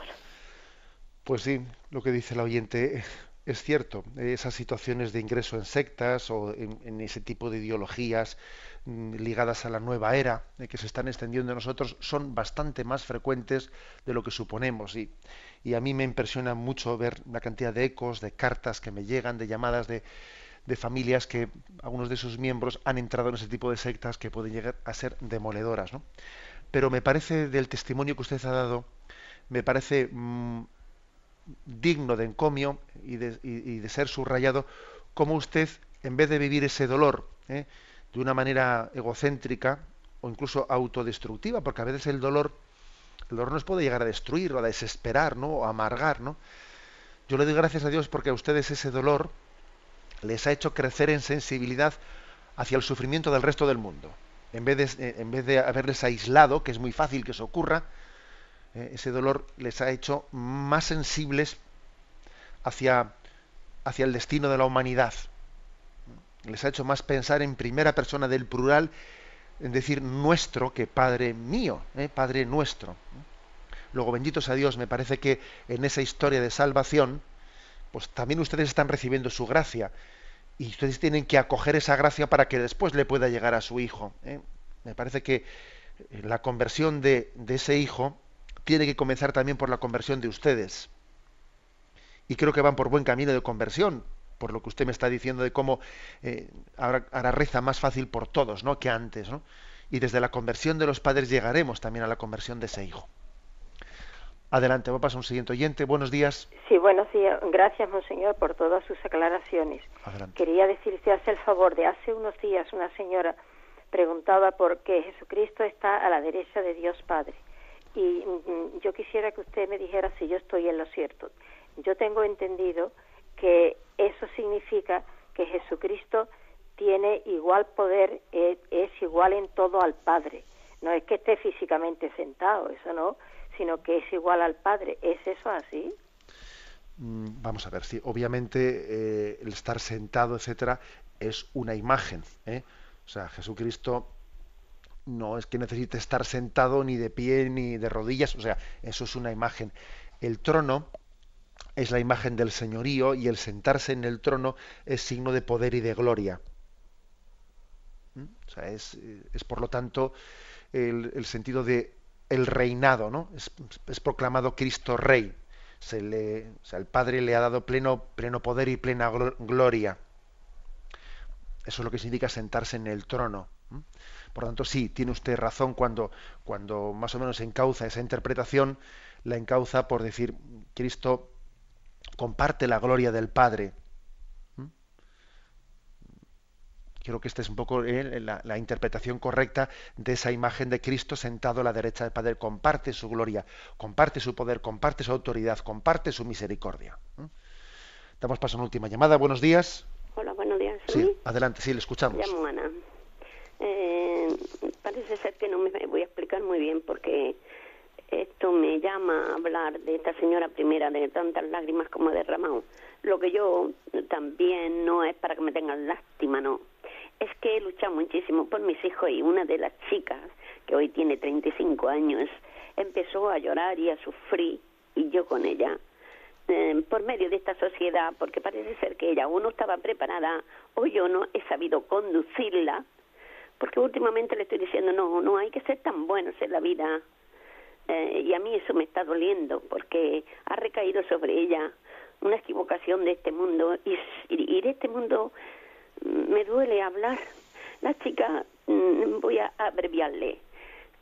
Pues sí, lo que dice el oyente es cierto. Esas situaciones de ingreso en sectas o en, en ese tipo de ideologías ligadas a la nueva era eh, que se están extendiendo en nosotros son bastante más frecuentes de lo que suponemos. Y, y a mí me impresiona mucho ver la cantidad de ecos, de cartas que me llegan, de llamadas de, de familias que algunos de sus miembros han entrado en ese tipo de sectas que pueden llegar a ser demoledoras. ¿no? Pero me parece del testimonio que usted ha dado, me parece mm, digno de encomio y de, y- de ser subrayado, como usted, en vez de vivir ese dolor ¿eh? De una manera egocéntrica o incluso autodestructiva, porque a veces el dolor, el dolor nos puede llegar a destruir o a desesperar, ¿no? o a amargar, ¿no? Yo le doy gracias a Dios porque a ustedes ese dolor les ha hecho crecer en sensibilidad hacia el sufrimiento del resto del mundo. En vez de, eh, en vez de haberles aislado, que es muy fácil que eso ocurra, eh, ese dolor les ha hecho más sensibles hacia, hacia el destino de la humanidad. Les ha hecho más pensar en primera persona del plural, en decir nuestro que Padre mío, eh, Padre nuestro. Luego, benditos a Dios, me parece que en esa historia de salvación, pues también ustedes están recibiendo su gracia y ustedes tienen que acoger esa gracia para que después le pueda llegar a su hijo. ¿eh? Me parece que eh, la conversión de, de ese hijo tiene que comenzar también por la conversión de ustedes. Y creo que van por buen camino de conversión, por lo que usted me está diciendo de cómo eh, ahora, ahora reza más fácil por todos, ¿no? Que antes, ¿no? Y desde la conversión de los padres llegaremos también a la conversión de ese hijo. Adelante, voy a pasar un siguiente oyente. Buenos días. Sí, buenos días. Gracias, Monseñor, por todas sus aclaraciones. Adelante. Quería decirte, hace el favor de hace unos días una señora preguntaba por qué Jesucristo está a la derecha de Dios Padre. Y mm, yo quisiera que usted me dijera si yo estoy en lo cierto. Yo tengo entendido que eso significa que Jesucristo tiene igual poder, es, es igual en todo al Padre. No es que esté físicamente sentado, eso no, sino que es igual al Padre. ¿Es eso así? Mm, vamos a ver, sí, obviamente eh, el estar sentado, etcétera, es una imagen. ¿eh? O sea, Jesucristo no es que necesite estar sentado ni de pie ni de rodillas, o sea, eso es una imagen. El trono es la imagen del señorío y el sentarse en el trono es signo de poder y de gloria. ¿Mm? Es, es por lo tanto el, sentido de el reinado, ¿no? Es, es proclamado Cristo Rey se le, el Padre le ha dado pleno, pleno poder y plena gloria. Eso es lo que significa sentarse en el trono. Por lo tanto, sí, tiene usted razón cuando, cuando más o menos encauza esa interpretación, la encauza por decir, Cristo comparte la gloria del Padre. Creo que esta es un poco la, interpretación correcta de esa imagen de Cristo sentado a la derecha del Padre. Comparte su gloria, comparte su poder, comparte su autoridad, comparte su misericordia. Damos paso a una última llamada. Buenos días. Hola, buenos días. Sí, adelante, sí, le escuchamos. llamo Ana. Eh, parece ser que no me voy a explicar muy bien porque esto me llama a hablar de esta señora primera, de tantas lágrimas como derramado. Lo que yo también no es para que me tengan lástima, no es que he luchado muchísimo por mis hijos y una de las chicas, que hoy tiene 35 años, empezó a llorar y a sufrir, y yo con ella, eh, por medio de esta sociedad, porque parece ser que ella o no estaba preparada o yo no he sabido conducirla, porque últimamente le estoy diciendo, no, no hay que ser tan buenos en la vida. Eh, y a mí eso me está doliendo, porque ha recaído sobre ella una equivocación de este mundo, y, y de este mundo me duele hablar. La chica, mm, voy a abreviarle,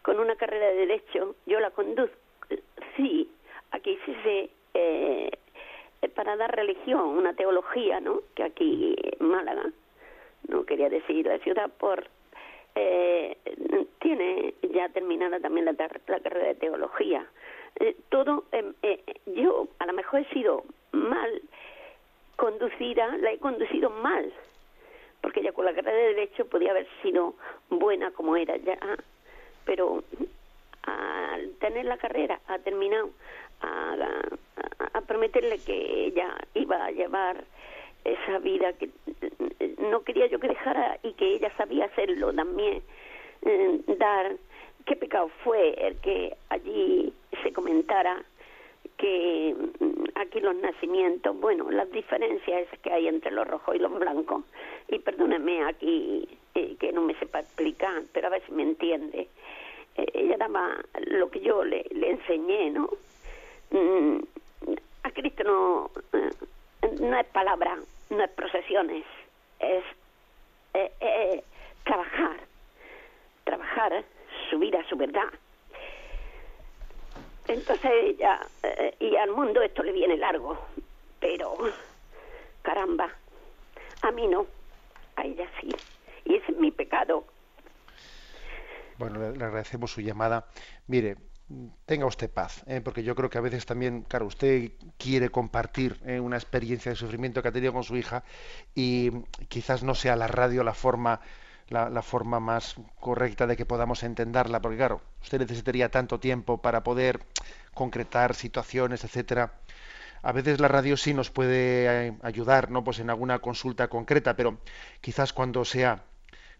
con una carrera de derecho, yo la conduzco, sí, aquí sí se, eh, para dar religión, una teología, ¿no? Que aquí Málaga, no quería decir la ciudad por eh, tiene ya terminada también la, carrera de teología. Eh, todo, em, eh, yo a lo mejor he sido mal conducida, la he conducido mal, porque ella con la carrera de Derecho podía haber sido buena como era ya, pero al tener la carrera, ha terminado, a, prometerle que ella iba a llevar esa vida que no quería yo que dejara y que ella sabía hacerlo también, eh, dar qué pecado fue el que allí se comentara que mm, aquí los nacimientos, bueno, las diferencias que hay entre los rojos y los blancos, y perdóneme aquí eh, que no me sepa explicar, pero a ver si me entiende. Eh, ella daba lo que yo le, enseñé, ¿no? Mm, a Cristo no, no es palabra, no es procesiones, es trabajar, trabajar su vida, su verdad entonces ella, eh, y al mundo esto le viene largo, pero caramba, a mí no, a ella sí, y ese es mi pecado. Bueno, le, agradecemos su llamada. Mire, tenga usted paz, ¿eh? porque yo creo que a veces también, claro, usted quiere compartir ¿eh? una experiencia de sufrimiento que ha tenido con su hija y quizás no sea la radio la forma la, forma más correcta de que podamos entenderla, porque claro, usted necesitaría tanto tiempo para poder concretar situaciones, etcétera. A veces la radio sí nos puede eh, ayudar, ¿no? Pues en alguna consulta concreta, pero quizás cuando sea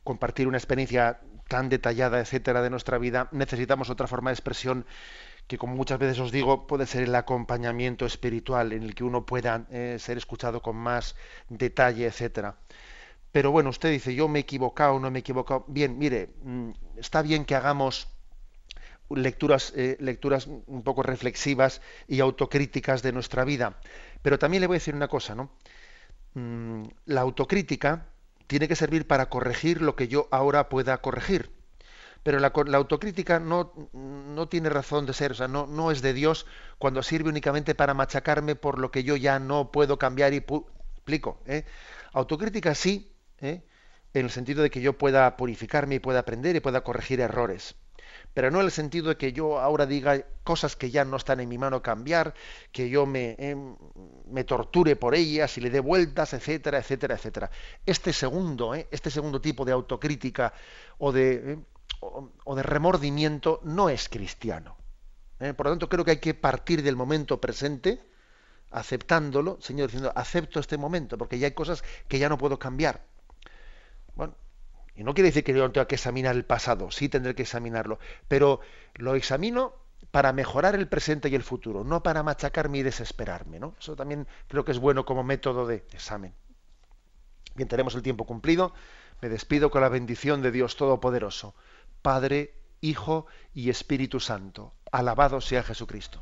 compartir una experiencia tan detallada, etcétera, de nuestra vida, necesitamos otra forma de expresión que, como muchas veces os digo, puede ser el acompañamiento espiritual en el que uno pueda eh, ser escuchado con más detalle, etcétera. Pero bueno, usted dice, yo me he equivocado, no me he equivocado. Bien, mire, mm, está bien que hagamos lecturas, eh, lecturas un poco reflexivas y autocríticas de nuestra vida. Pero también le voy a decir una cosa, ¿no? Mm, la autocrítica tiene que servir para corregir lo que yo ahora pueda corregir. Pero la, autocrítica no, no, tiene razón de ser, o sea, no, no, es de Dios cuando sirve únicamente para machacarme por lo que yo ya no puedo cambiar y explico. ¿eh? Autocrítica sí, ¿eh? en el sentido de que yo pueda purificarme y pueda aprender y pueda corregir errores. Pero no en el sentido de que yo ahora diga cosas que ya no están en mi mano cambiar, que yo me, eh, me torture por ellas y le dé vueltas, etcétera, etcétera, etcétera. Este segundo, eh, este segundo tipo de autocrítica o de, o, de remordimiento no es cristiano. Por lo tanto, creo que hay que partir del momento presente, aceptándolo, Señor, diciendo, acepto este momento, porque ya hay cosas que ya no puedo cambiar. Bueno, y no quiere decir que yo no tenga que examinar el pasado, sí tendré que examinarlo, pero lo examino para mejorar el presente y el futuro, no para machacarme y desesperarme. ¿no? Eso también creo que es bueno como método de examen. Bien, tenemos el tiempo cumplido. Me despido con la bendición de Dios Todopoderoso, Padre, Hijo y Espíritu Santo. Alabado sea Jesucristo.